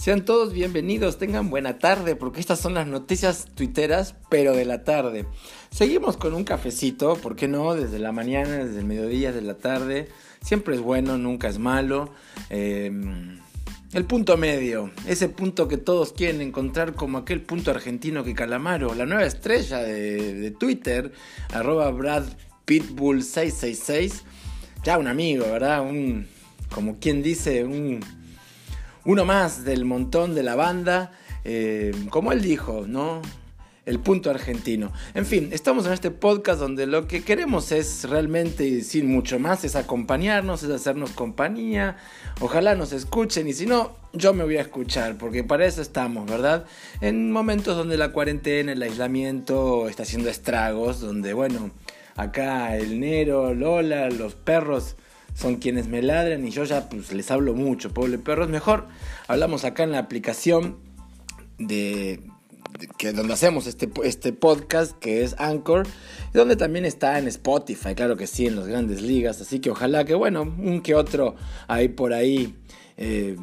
Sean todos bienvenidos, tengan buena tarde, porque estas son las noticias tuiteras, pero de la tarde. Seguimos con un cafecito, ¿por qué no? Desde la mañana, desde el mediodía, desde la tarde. Siempre es bueno, nunca es malo. Em, el punto medio, ese punto que todos quieren encontrar como aquel punto argentino que Calamaro, la nueva estrella de, Twitter, arroba Brad Pitbull 666, ya un amigo, ¿verdad? Un, como quien dice, un uno más del montón de la banda, eh, como él dijo, ¿no? El punto argentino. En fin, estamos en este podcast donde lo que queremos es realmente, sin mucho más, es acompañarnos, es hacernos compañía. Ojalá nos escuchen y si no, yo me voy a escuchar, porque para eso estamos, ¿verdad? En momentos donde la cuarentena, el aislamiento está haciendo estragos, donde, bueno, acá el Nero, Lola, los perros son quienes me ladran y yo ya pues les hablo mucho, pobre perros. Mejor hablamos acá en la aplicación de, que donde hacemos este, este podcast que es Anchor y donde también está en Spotify, claro que sí, en las grandes ligas. Así que ojalá que bueno, un que otro ahí por ahí. Eh,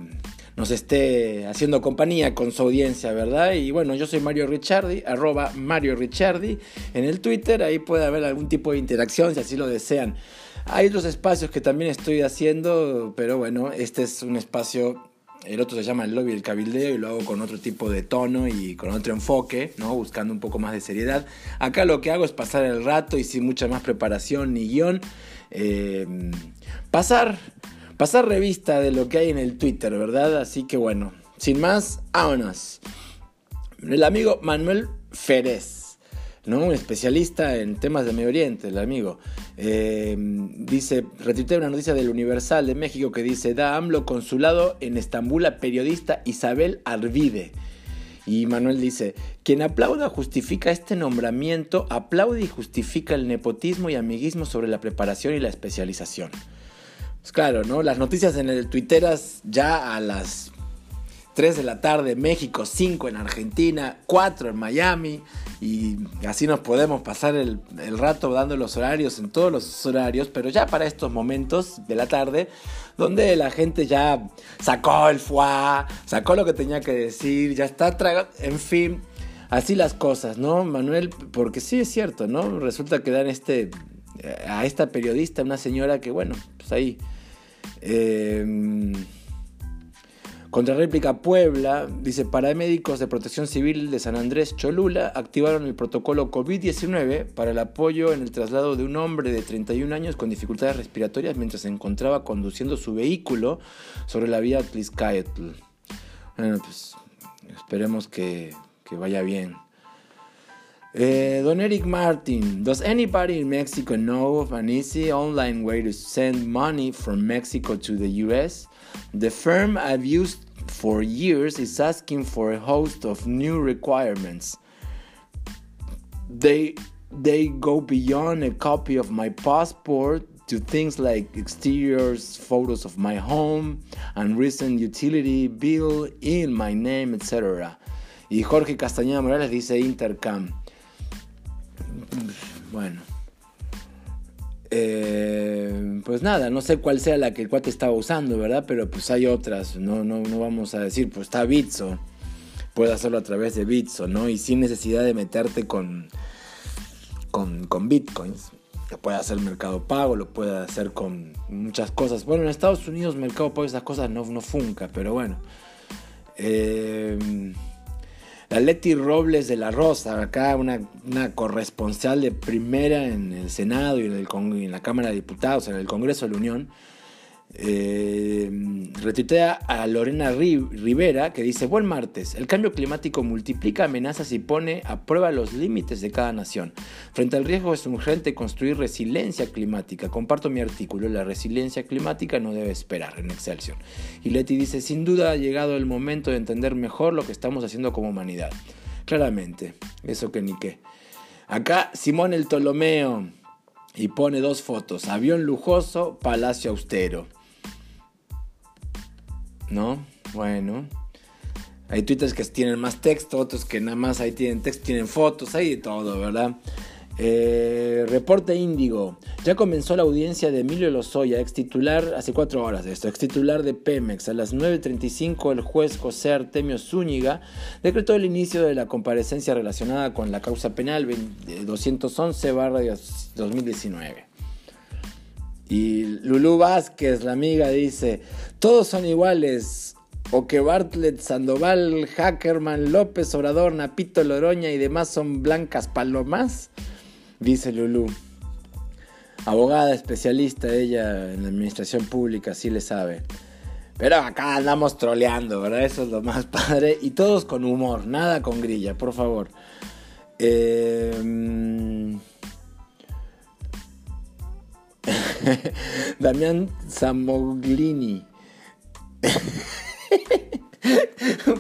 nos esté haciendo compañía con su audiencia, ¿verdad? Y bueno, yo soy Mario Ricciardi, arroba Mario Ricciardi en el Twitter, ahí puede haber algún tipo de interacción si así lo desean. Hay otros espacios que también estoy haciendo, pero bueno, este es un espacio el otro se llama el lobby del cabildeo y lo hago con otro tipo de tono y con otro enfoque, ¿no? Buscando un poco más de seriedad. Acá lo que hago es pasar el rato y sin mucha más preparación ni guion. Eh, pasar, pasar revista de lo que hay en el Twitter, ¿verdad? Así que bueno, sin más, vámonos. El amigo Manuel Férez. ¿No? Un especialista en temas de Medio Oriente, el amigo. Eh, dice, retuitea una noticia del Universal de México que dice, da AMLO consulado en Estambul a periodista Isabel Arvide. Y Manuel dice, quien aplauda justifica este nombramiento, aplaude y justifica el nepotismo y amiguismo sobre la preparación y la especialización. Pues claro, ¿no? Las noticias en el Twitteras ya a las 3 de la tarde México, 5 en Argentina, 4 en Miami y así nos podemos pasar el, rato dando los horarios en todos los horarios, pero ya para estos momentos de la tarde, donde la gente ya sacó el foie, sacó lo que tenía que decir, ya está tragando, en fin, así las cosas, ¿no, Manuel? Porque sí es cierto, ¿no? Resulta que dan este, a esta periodista, una señora que, bueno, pues ahí... Eh, réplica Puebla, dice, paramédicos de protección civil de San Andrés Cholula activaron el protocolo COVID-19 para el apoyo en el traslado de un hombre de 31 años con dificultades respiratorias mientras se encontraba conduciendo su vehículo sobre la vía Tliscaetl. Bueno, pues esperemos que, que vaya bien. Eh, don Eric Martin, does anybody in Mexico know of an easy online way to send money from Mexico to the US? The firm I've used for years is asking for a host of new requirements. They they go beyond a copy of my passport to things like exteriors, photos of my home, and recent utility bill in my name, etc. Y Jorge Castañeda Morales dice Intercam. Bueno. Eh, pues nada, no sé cuál sea la que el cuate estaba usando, ¿verdad? Pero pues hay otras, no, no, no vamos a decir, pues está Bitso, puedes hacerlo a través de Bitso, ¿no? Y sin necesidad de meterte con, con, con bitcoins. Lo puede hacer Mercado Pago, lo puede hacer con muchas cosas. Bueno, en Estados Unidos Mercado Pago esas cosas no, no funca, pero bueno. Eh, la Leti Robles de la Rosa, acá una, corresponsal de primera en el Senado y en, el, en la Cámara de Diputados, en el Congreso de la Unión, eh, retuitea a Lorena Rivera que dice, buen martes, el cambio climático multiplica amenazas y pone a prueba los límites de cada nación. Frente al riesgo es urgente construir resiliencia climática. Comparto mi artículo, la resiliencia climática no debe esperar en Excelsior. Y Leti dice, sin duda ha llegado el momento de entender mejor lo que estamos haciendo como humanidad. Claramente, eso que ni qué. Acá Simón el Ptolomeo y pone dos fotos, avión lujoso, palacio austero. ¿No? Bueno. Hay twitters que tienen más texto, otros que nada más ahí tienen texto, tienen fotos, hay de todo, ¿verdad? Eh, reporte Índigo. Ya comenzó la audiencia de Emilio Lozoya, ex titular, hace cuatro horas de esto, ex titular de Pemex. A las 9.35 el juez José Artemio Zúñiga decretó el inicio de la comparecencia relacionada con la causa penal 211-2019. Y Lulú Vázquez, la amiga, dice, todos son iguales, o que Bartlett, Sandoval, Hackerman, López, Obrador, Napito, Loroña y demás son blancas palomas dice Lulu. Abogada especialista ella en la administración pública, sí le sabe. Pero acá andamos troleando, ¿verdad? Eso es lo más padre. Y todos con humor, nada con grilla, por favor. Em, Damián Zamoglini.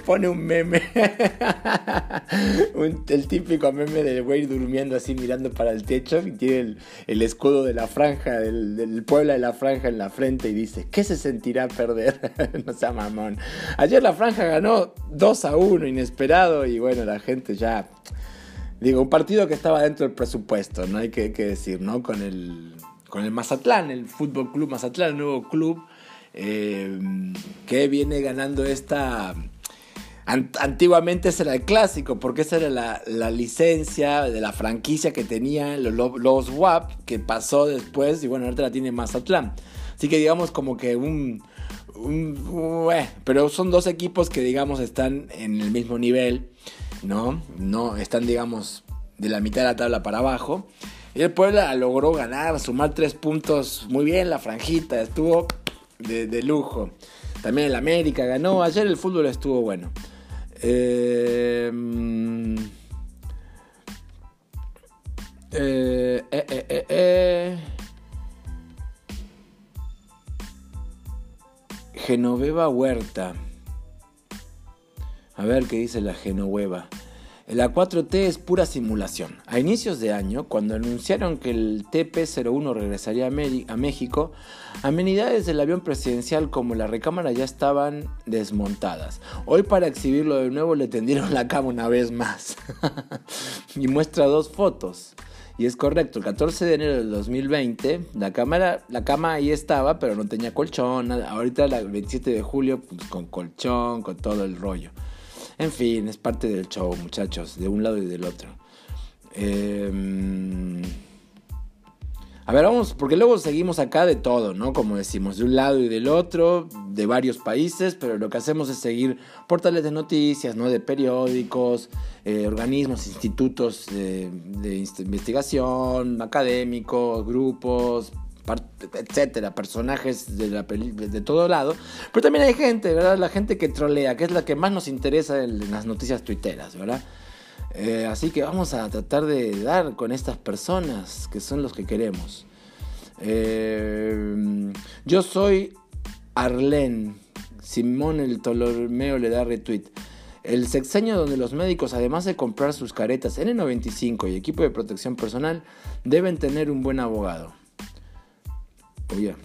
Pone un meme. el típico meme del güey durmiendo así mirando para el techo y tiene el, escudo de la franja, del, del Puebla de la franja en la frente y dice, ¿qué se sentirá perder? no sea mamón. Ayer la franja ganó 2 a 1, inesperado, y bueno, la gente ya... Digo, un partido que estaba dentro del presupuesto, no hay que decir, ¿no? Con el, con el Mazatlán, el Fútbol Club Mazatlán, el nuevo club eh, que viene ganando esta... Antiguamente ese era el clásico, porque esa era la, licencia de la franquicia que tenían los, los WAP, que pasó después, y bueno, ahorita la tiene Mazatlán. Así que digamos como que un... pero son dos equipos que digamos están en el mismo nivel, ¿no? No están digamos de la mitad de la tabla para abajo. Y el Puebla logró ganar, sumar tres puntos muy bien, la franjita estuvo de, lujo. También el América ganó. Ayer el fútbol estuvo bueno. Eh, eh, eh, Genoveva Huerta. A ver qué dice la Genoveva. La 4T es pura simulación. A inicios de año, cuando anunciaron que el TP-01 regresaría a, México, amenidades del avión presidencial como la recámara ya estaban desmontadas. Hoy para exhibirlo de nuevo le tendieron la cama una vez más. y muestra dos fotos. Y es correcto, el 14 de enero del 2020, la, cama ahí estaba, pero no tenía colchón. Ahorita el 27 de julio, pues, con colchón, con todo el rollo. En fin, es parte del show, muchachos, de un lado y del otro. Em, a ver, vamos, porque luego seguimos acá de todo, ¿no? Como decimos, de un lado y del otro, de varios países, pero lo que hacemos es seguir portales de noticias, ¿no? De periódicos, eh, organismos, institutos de, de investigación, académicos, grupos, etcétera, personajes de, la de todo lado. Pero también hay gente, ¿verdad? La gente que trolea, que es la que más nos interesa en, las noticias tuiteras, ¿verdad? Eh, así que vamos a tratar de dar con estas personas que son los que queremos. Eh, yo soy Arlen. Simón el Tolomeo le da retweet. El sexenio donde los médicos, además de comprar sus caretas N95 y equipo de protección personal, deben tener un buen abogado. Oye,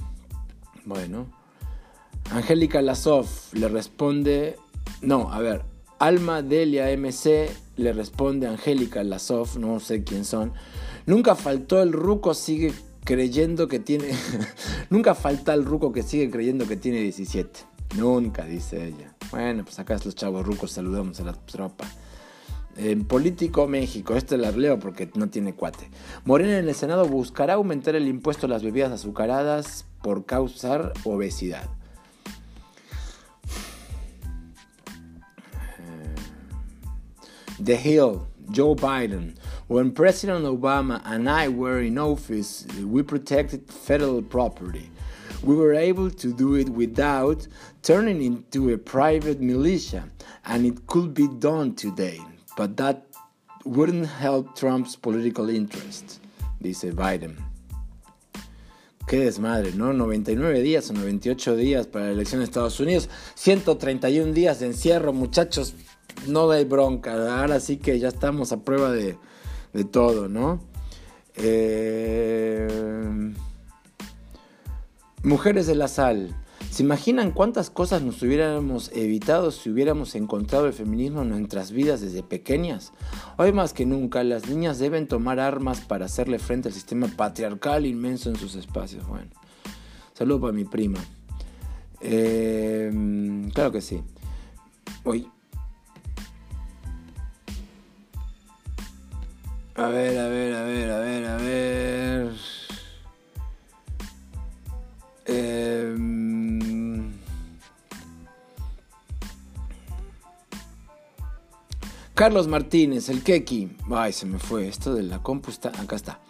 bueno. Angélica Lasov le responde. No, a ver. Alma Delia MC le responde Angélica Lasov, no sé quién son. Nunca faltó el ruco, sigue creyendo que tiene. Nunca falta el ruco que sigue creyendo que tiene 17. Nunca, dice ella. Bueno, pues acá los chavos rucos saludamos a la tropa. En Político México, este la leo porque no tiene cuate. Morena en el Senado buscará aumentar el impuesto a las bebidas azucaradas por causar obesidad. The Hill, Joe Biden. When President Obama and I were in office, we protected federal property. We were able to do it without turning into a private militia, and it could be done today. But that wouldn't help Trump's political interest, dice Biden. Qué desmadre, ¿no? 99 días o 98 días para la elección de Estados Unidos, 131 días de encierro, muchachos, no hay bronca, ahora sí que ya estamos a prueba de, de todo, ¿no? Eh... Mujeres de la Sal. ¿Se imaginan cuántas cosas nos hubiéramos evitado si hubiéramos encontrado el feminismo en nuestras vidas desde pequeñas? Hoy más que nunca, las niñas deben tomar armas para hacerle frente al sistema patriarcal inmenso en sus espacios. Bueno, saludo para mi prima. Eh, claro que sí. Hoy. A ver, a ver, a ver, a ver, a ver. Eh, Carlos Martínez, el Keki. Ay, se me fue. Esto de la compu está. Acá está.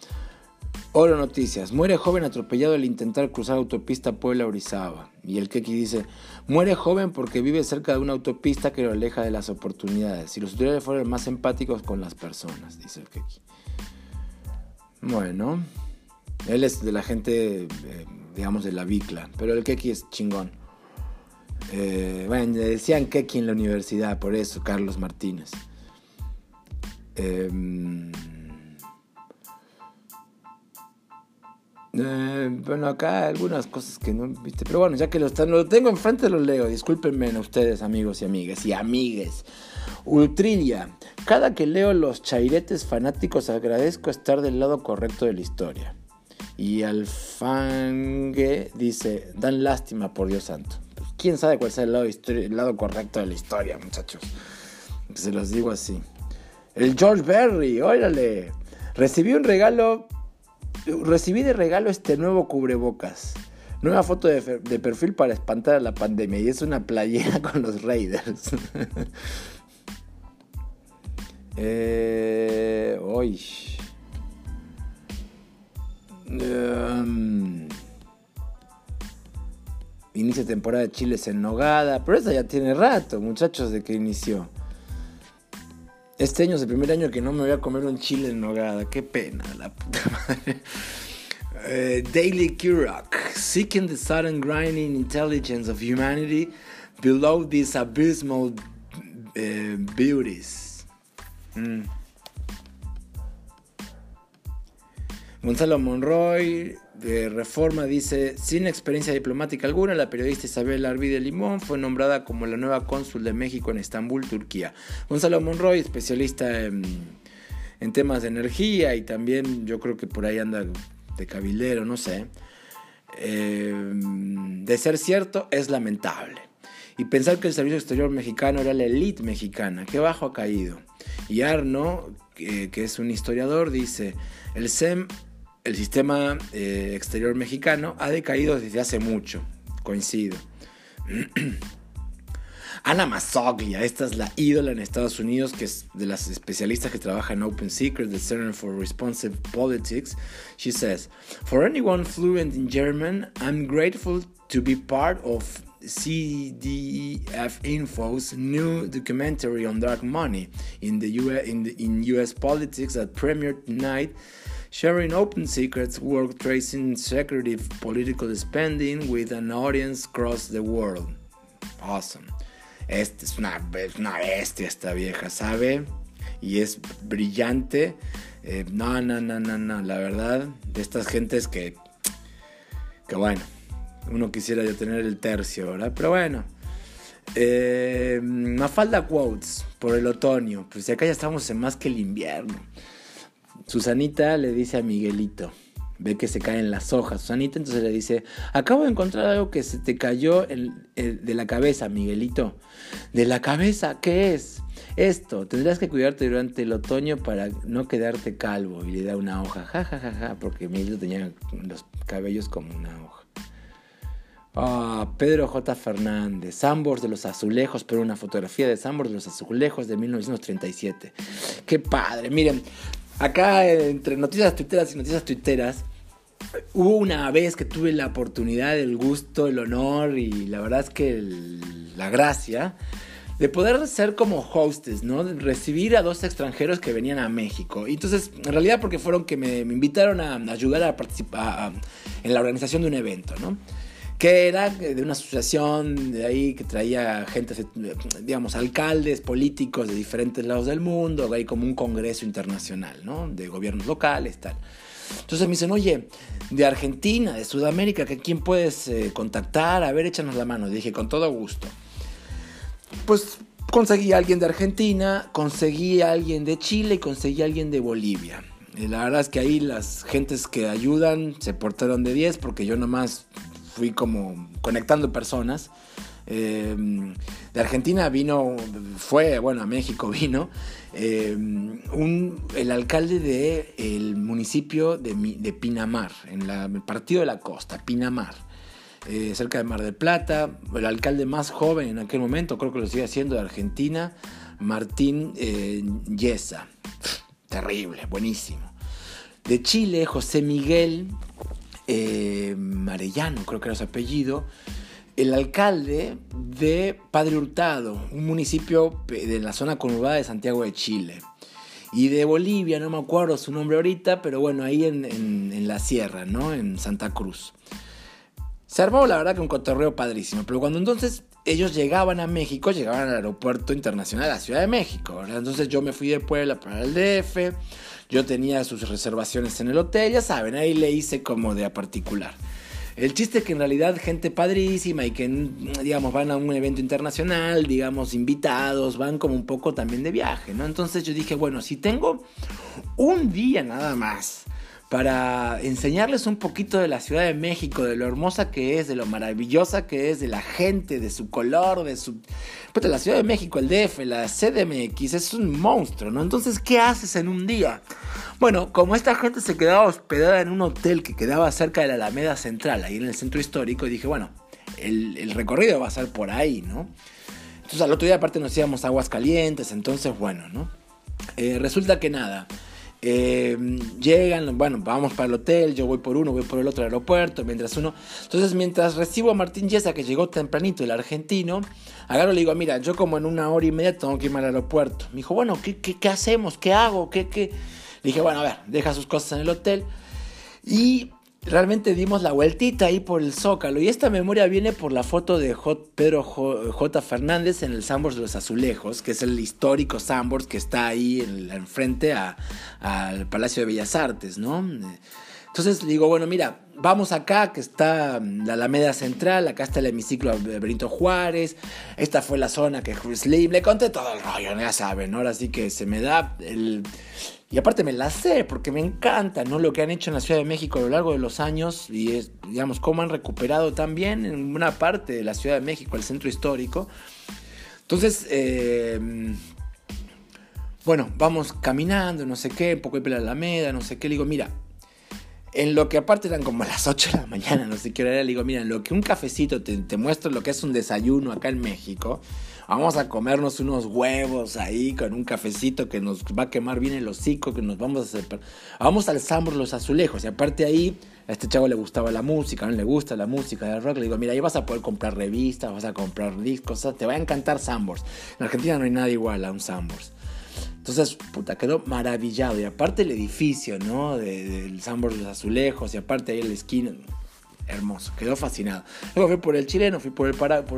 Oro Noticias. Muere joven atropellado al intentar cruzar autopista Puebla-Orizaba. Y el Keki dice: Muere joven porque vive cerca de una autopista que lo aleja de las oportunidades. Si los autoridades fueran más empáticos con las personas, dice el Keki. Bueno, él es de la gente, eh, digamos, de la bicla. Pero el Keki es chingón. Eh, bueno, le decían Keki en la universidad, por eso, Carlos Martínez. Em, eh, bueno, acá algunas cosas que no viste, pero bueno, ya que lo, están, lo tengo enfrente, lo leo. Discúlpenme ustedes, amigos y amigas y amigues. Ultrilla. Cada que leo los chairetes fanáticos agradezco estar del lado correcto de la historia. Y Alfangue dice, dan lástima por Dios santo. Pues, ¿Quién sabe cuál lado, el lado correcto de la historia, muchachos? Se los digo así. El George Berry, órale. Recibí un regalo. Recibí de regalo este nuevo cubrebocas. Nueva foto de, perfil para espantar a la pandemia. Y es una playera con los Raiders. eh, hoy. Um, inicia temporada de chiles en nogada. Pero esa ya tiene rato, muchachos, de que inició. Este año es el primer año que no me voy a comer un chile en nogada. Qué pena, la puta madre. Uh, Daily Kurok, seeking the sudden grinding intelligence of humanity below these abysmal uh, beauties. Mm. Gonzalo Monroy, de Reforma dice, sin experiencia diplomática alguna, la periodista Isabel Arvide Limón fue nombrada como la nueva cónsul de México en Estambul, Turquía. Gonzalo Monroy, especialista en, temas de energía y también yo creo que por ahí anda de cabildero, no sé. Eh, de ser cierto, es lamentable. Y pensar que el servicio exterior mexicano era la élite mexicana, qué bajo ha caído. Y Arno, que es un historiador, dice, el SEM el sistema eh, exterior mexicano ha decaído desde hace mucho, coincido. Ana Mazzoglia, esta es la ídola en Estados Unidos, que es de las especialistas que trabaja en Open Secrets, the Center for Responsive Politics. She says, For anyone fluent in German, I'm grateful to be part of CDF Info's new documentary on dark money in the US, in US politics that premiered tonight sharing open secrets, work tracing secretive political spending with an audience across the world. Awesome. Este es una, bestia esta vieja, ¿sabe? Y es brillante. Eh, no, no, no, no, no. La verdad, de estas gentes que, que bueno, uno quisiera ya tener el tercio, ¿verdad? Pero bueno. Eh, Mafalda Quotes por el otoño. Pues acá ya estamos en más que el invierno. Susanita le dice a Miguelito, ve que se caen las hojas. Susanita entonces le dice, acabo de encontrar algo que se te cayó de la cabeza, Miguelito. ¿De la cabeza? ¿Qué es? Esto, tendrás que cuidarte durante el otoño para no quedarte calvo. Y le da una hoja, ja, ja, ja, ja, porque Miguelito tenía los cabellos como una hoja. Ah, Pedro J. Fernández, Sambors de los Azulejos, pero una fotografía de Sambors de los Azulejos de 1937. Qué padre, miren, acá entre noticias tuiteras y noticias tuiteras, hubo una vez que tuve la oportunidad, el gusto, el honor y la verdad es que la gracia de poder ser como hostes, ¿no? recibir a dos extranjeros que venían a México. Y entonces, en realidad porque fueron que me, invitaron a, ayudar a participar en la organización de un evento, ¿no? Que era de una asociación de ahí que traía gente, digamos, alcaldes, políticos de diferentes lados del mundo, ahí como un congreso internacional, ¿no? De gobiernos locales, tal. Entonces me dicen, oye, de Argentina, de Sudamérica, ¿que ¿quién puedes eh, contactar? A ver, échanos la mano. dije, con todo gusto. Pues conseguí a alguien de Argentina, conseguí a alguien de Chile y conseguí a alguien de Bolivia. Y la verdad es que ahí las gentes que ayudan se portaron de 10 porque yo nomás fui como conectando personas. Eh, de Argentina vino, fue, bueno, a México vino, eh, el alcalde del el municipio de, de, Pinamar, en el partido de la costa, Pinamar, eh, cerca de Mar del Plata, el alcalde más joven en aquel momento, creo que lo sigue haciendo de Argentina, Martín Yesa. Terrible, buenísimo. De Chile, José Miguel Marellano, creo que era su apellido el alcalde de Padre Hurtado, un municipio de la zona conurbada de Santiago de Chile. Y de Bolivia, no me acuerdo su nombre ahorita, pero bueno, ahí en, la sierra, ¿no? En Santa Cruz. Se armó la verdad que un cotorreo padrísimo, pero cuando entonces ellos llegaban a México, llegaban al aeropuerto internacional de la Ciudad de México, Entonces yo me fui de Puebla para el DF, yo tenía sus reservaciones en el hotel, ya saben, ahí le hice como de a particular. El chiste es que en realidad gente padrísima y que, digamos, van a un evento internacional, digamos, invitados, van como un poco también de viaje, ¿no? Entonces yo dije, bueno, si tengo un día nada más para enseñarles un poquito de la Ciudad de México, de lo hermosa que es, de lo maravillosa que es, de la gente, de su color, de su... Pues la Ciudad de México, el DF, la CDMX, es un monstruo, ¿no? Entonces, ¿qué haces en un día? Bueno, como esta gente se quedaba hospedada en un hotel que quedaba cerca de la Alameda Central, ahí en el centro histórico, dije, bueno, el, recorrido va a ser por ahí, ¿no? Entonces al otro día aparte nos íbamos a aguas calientes, entonces bueno, ¿no? Eh, resulta que nada, eh, llegan, bueno, vamos para el hotel, yo voy por uno, voy por el otro aeropuerto, mientras uno... Entonces, mientras recibo a Martín Yesa, que llegó tempranito, el argentino, agarro y le digo, mira, yo como en una hora y media tengo que irme al aeropuerto. Me dijo, bueno, ¿qué, qué, qué hacemos? ¿Qué hago? ¿Qué, qué? Le dije, bueno, a ver, deja sus cosas en el hotel. Y realmente dimos la vueltita ahí por el Zócalo. Y esta memoria viene por la foto de Pedro J. Fernández en el Sambors de los Azulejos, que es el histórico Sambors que está ahí enfrente al Palacio de Bellas Artes, ¿no? Entonces digo, bueno, mira, vamos acá, que está la Alameda Central, acá está el hemiciclo de Benito Juárez, esta fue la zona que Slim, le conté todo el rollo, ya saben, ¿no? ahora sí que se me da el... Y aparte me la sé, porque me encanta, ¿no? Lo que han hecho en la Ciudad de México a lo largo de los años y, es, digamos, cómo han recuperado también en una parte de la Ciudad de México, el centro histórico. Entonces, eh, bueno, vamos caminando, no sé qué, un poco de la Alameda, no sé qué. Le digo, mira, en lo que aparte eran como las 8 de la mañana, no sé qué hora era, le digo, mira, lo que un cafecito te, te muestra lo que es un desayuno acá en México, vamos a comernos unos huevos ahí con un cafecito que nos va a quemar bien el hocico, que nos vamos a hacer... Vamos al Sambor Los Azulejos, y aparte ahí a este chavo le gustaba la música, no le gusta la música de rock, le digo, mira, ahí vas a poder comprar revistas, vas a comprar discos, te va a encantar Sambors. En Argentina no hay nada igual a un Sambors. Entonces, puta, quedó maravillado. Y aparte el edificio, ¿no? Del de, Sambor de los Azulejos, y aparte ahí el esquina. Hermoso, quedó fascinado. Luego fui por el chileno, fui por el,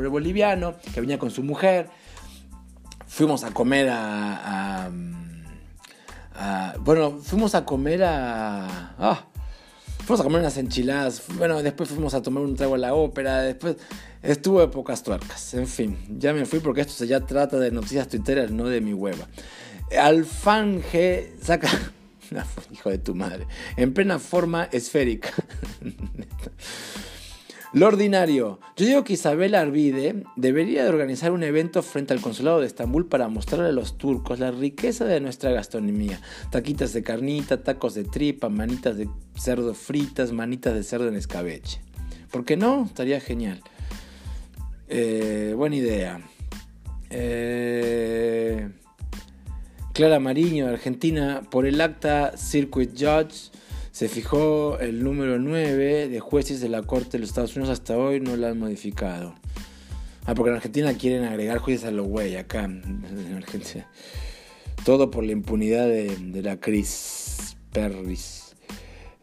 boliviano, que venía con su mujer. Fuimos a comer a, bueno, fuimos a comer a... Ah, fuimos a comer unas enchiladas. Bueno, después fuimos a tomar un trago a la ópera. Después estuvo de pocas tuercas. En fin, ya me fui porque esto se ya trata de noticias twitteras, no de mi hueva. Alfanje saca. Hijo de tu madre. En plena forma esférica. Lo ordinario. Yo digo que Isabel Arvide debería de organizar un evento frente al consulado de Estambul para mostrarle a los turcos la riqueza de nuestra gastronomía. Taquitas de carnita, tacos de tripa, manitas de cerdo fritas, manitas de cerdo en escabeche. ¿Por qué no? Estaría genial. Eh, buena idea. Eh... Clara Mariño, Argentina, por el acta Circuit Judge se fijó el número 9 de jueces de la Corte de los Estados Unidos hasta hoy no la han modificado. Ah, porque en Argentina quieren agregar jueces a los güey acá en Argentina. Todo por la impunidad de, la Cris Perris.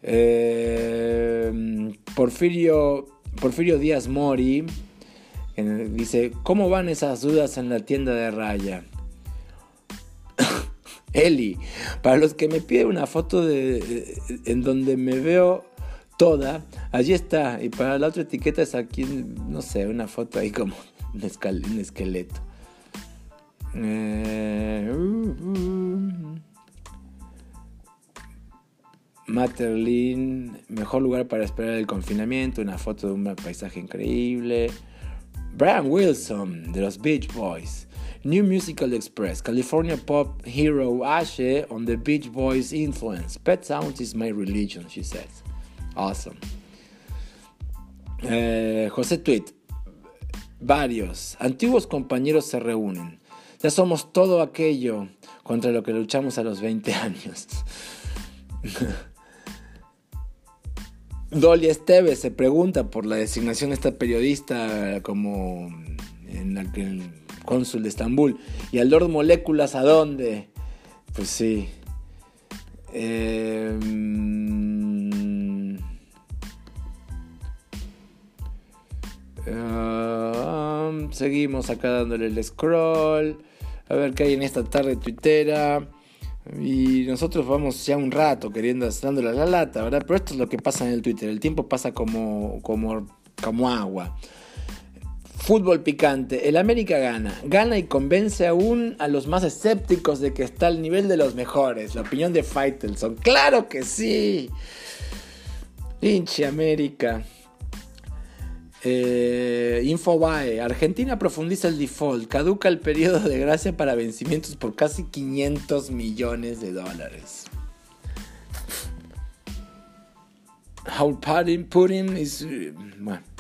Eh, Porfirio, Porfirio Díaz Mori dice, ¿cómo van esas dudas en la tienda de raya? Eli, para los que me piden una foto de, en donde me veo toda, allí está. Y para la otra etiqueta es aquí, no sé, una foto ahí como un, esqueleto. Eh, uh, uh. Matterlin, mejor lugar para esperar el confinamiento, una foto de un paisaje increíble. Brian Wilson, de los Beach Boys. New Musical Express, California pop hero Ashe on the Beach Boys influence. Pet Sounds is my religion, she says. Awesome. Eh, José Tweet. Varios antiguos compañeros se reúnen. Ya somos todo aquello contra lo que luchamos a los 20 años. Dolly Esteves se pregunta por la designación de esta periodista como en la que cónsul de Estambul. ¿Y al Lord Moléculas a dónde? Pues sí. Em, um, seguimos acá dándole el scroll. A ver qué hay en esta tarde tuitera. Y nosotros vamos ya un rato queriendo dándole la lata, ¿verdad? Pero esto es lo que pasa en el Twitter. El tiempo pasa como, como, como agua. Fútbol picante. El América gana. Gana y convence aún a los más escépticos de que está al nivel de los mejores. La opinión de Faitelson. ¡Claro que sí! Pinche América. Eh, Infobae. Argentina profundiza el default. Caduca el periodo de gracia para vencimientos por casi 500 millones de dólares. How Putin, is... Bueno.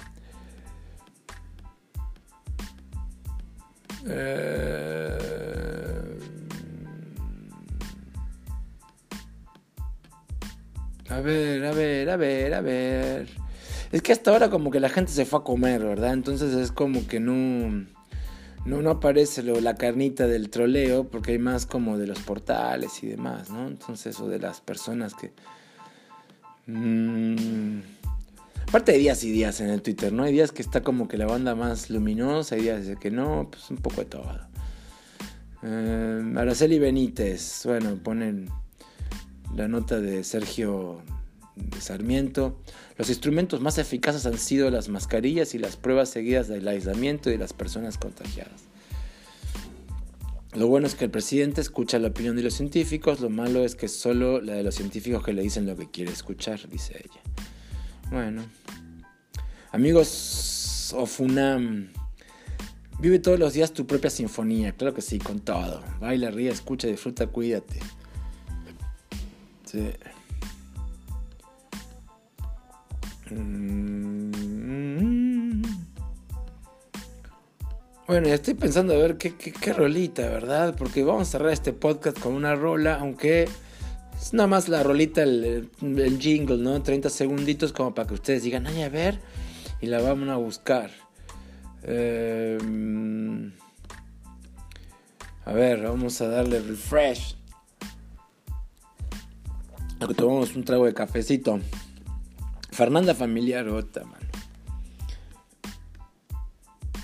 Eh, a ver, a ver, a ver, a ver. Es que hasta ahora como que la gente se fue a comer, ¿verdad? Entonces es como que no... No, no aparece lo, la carnita del troleo porque hay más como de los portales y demás, ¿no? Entonces, o de las personas que... Mmm, Aparte de días y días en el Twitter, ¿no? Hay días que está como que la banda más luminosa, hay días de que no, pues un poco de todo. Eh, Araceli Benítez, bueno, ponen la nota de Sergio Sarmiento. Los instrumentos más eficaces han sido las mascarillas y las pruebas seguidas del aislamiento y de las personas contagiadas. Lo bueno es que el presidente escucha la opinión de los científicos, lo malo es que solo la de los científicos que le dicen lo que quiere escuchar, dice ella. Bueno. Amigos Ofunam. Vive todos los días tu propia sinfonía, claro que sí, con todo. Baila, ríe, escucha, disfruta, cuídate. Sí. Mm. Bueno, estoy pensando a ver qué, qué, rolita, ¿verdad? Porque vamos a cerrar este podcast con una rola, aunque es nada más la rolita, el, el, jingle, ¿no? 30 segunditos como para que ustedes digan, ay, a ver, y la vamos a buscar. Em, a ver, vamos a darle refresh. tomamos un trago de cafecito. Fernanda Familiar, otra, man.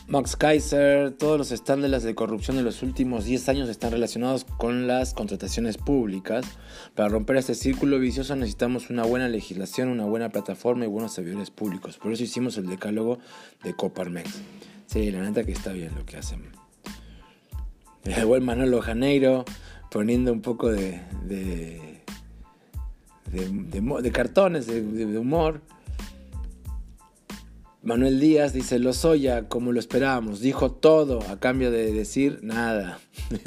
Max Kaiser, todos los estándares de corrupción de los últimos 10 años están relacionados con las contrataciones públicas. Para romper este círculo vicioso necesitamos una buena legislación, una buena plataforma y buenos servidores públicos. Por eso hicimos el decálogo de Coparmex. Sí, la neta que está bien lo que hacen. El buen Manolo Janeiro poniendo un poco de, de, de, cartones, de humor. Manuel Díaz dice, Lozoya, como lo esperábamos, dijo todo a cambio de decir nada.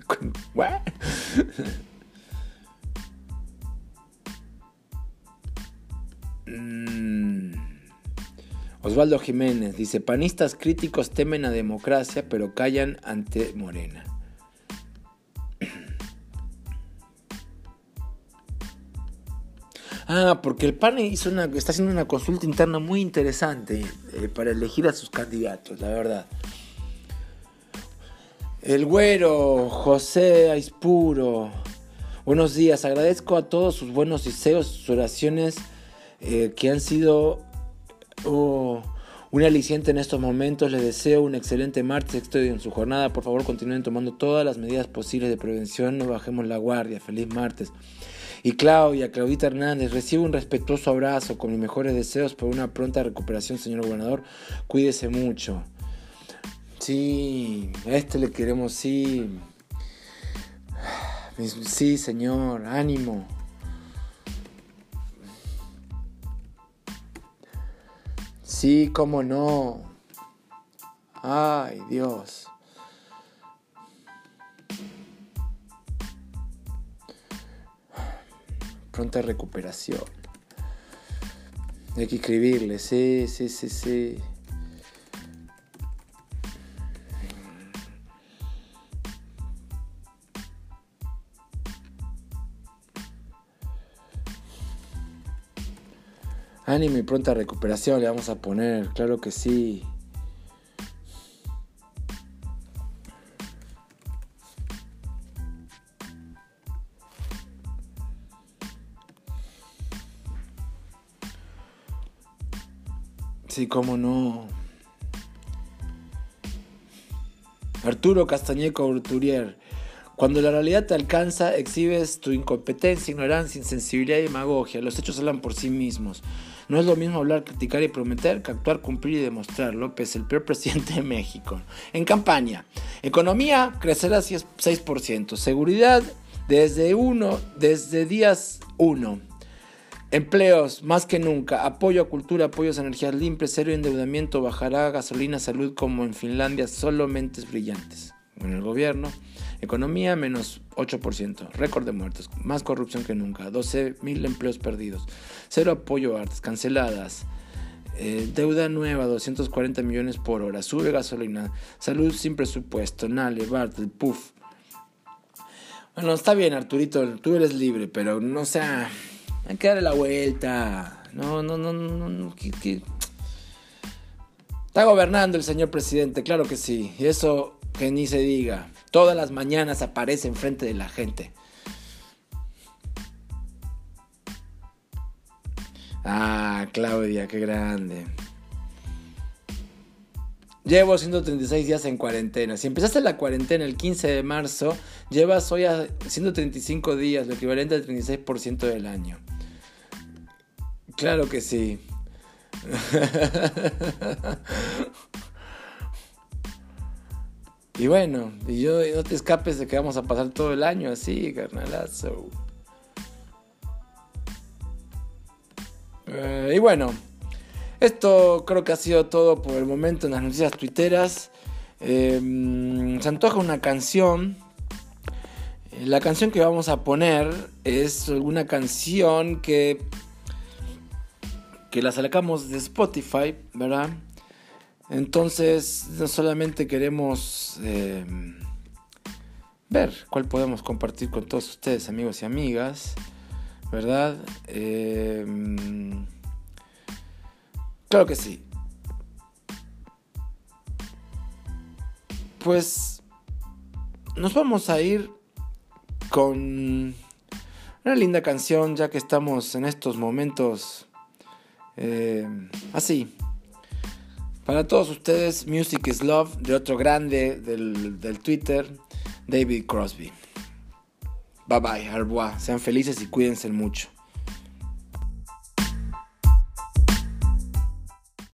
Mm. Osvaldo Jiménez dice, panistas críticos temen a democracia, pero callan ante Morena. Ah, porque el PAN una, está haciendo una consulta interna muy interesante eh, para elegir a sus candidatos, la verdad. El güero, José Aispuro. Buenos días, agradezco a todos sus buenos deseos, sus oraciones eh, que han sido oh, Un aliciente en estos momentos, les deseo un excelente martes en su jornada. Por favor, continúen tomando todas las medidas posibles de prevención, no bajemos la guardia. Feliz martes. Y Claudia, Claudita Hernández, recibe un respetuoso abrazo con mis mejores deseos por una pronta recuperación, señor gobernador. Cuídese mucho. Sí, a este le queremos, sí. Sí, señor, ánimo. Sí, cómo no. Ay, Dios. Pronta recuperación. Hay que escribirle, sí, sí, sí, sí. Ánimo y pronta recuperación le vamos a poner, claro que sí. Cómo no. Arturo Castañeco Urturier. Cuando la realidad te alcanza, exhibes tu incompetencia, ignorancia, insensibilidad y demagogia. Los hechos hablan por sí mismos. No es lo mismo hablar, criticar y prometer que actuar, cumplir y demostrar. López, el peor presidente de México. En campaña. Economía crecerá 6%. Seguridad desde uno, desde días 1. Empleos, más que nunca. Apoyo a cultura, apoyos a energías limpias, serio endeudamiento, bajará gasolina, salud como en Finlandia, solo mentes brillantes. En el gobierno. Economía menos 8%, récord de muertos, más corrupción que nunca, 12.000 empleos perdidos, cero apoyo a artes, canceladas, eh, deuda nueva, 240 millones por hora, sube gasolina, salud sin presupuesto, Nale, Bartel, puff. Bueno, está bien Arturito, tú eres libre, pero no sea, hay que darle la vuelta. No, no, no, no, no, Está gobernando el señor presidente, claro que sí, y eso que ni se diga. Todas las mañanas aparece enfrente de la gente. Ah, Claudia, qué grande. Llevo 136 días en cuarentena. Si empezaste la cuarentena el 15 de marzo, llevas hoy a 135 días, lo equivalente al 36% del año. Claro que sí. Y bueno, y yo no te escapes de que vamos a pasar todo el año así, carnalazo. Eh, y bueno, esto creo que ha sido todo por el momento en las noticias tuiteras. Em, se antoja una canción. La canción que vamos a poner es alguna canción que, que la sacamos de Spotify, ¿verdad? Entonces, no solamente queremos eh, ver cuál podemos compartir con todos ustedes, amigos y amigas, ¿verdad? Eh, claro que sí. Pues nos vamos a ir con una linda canción, ya que estamos en estos momentos eh, así, para todos ustedes, Music is Love de otro grande del, Twitter, David Crosby. Bye bye, au Sean felices y cuídense mucho.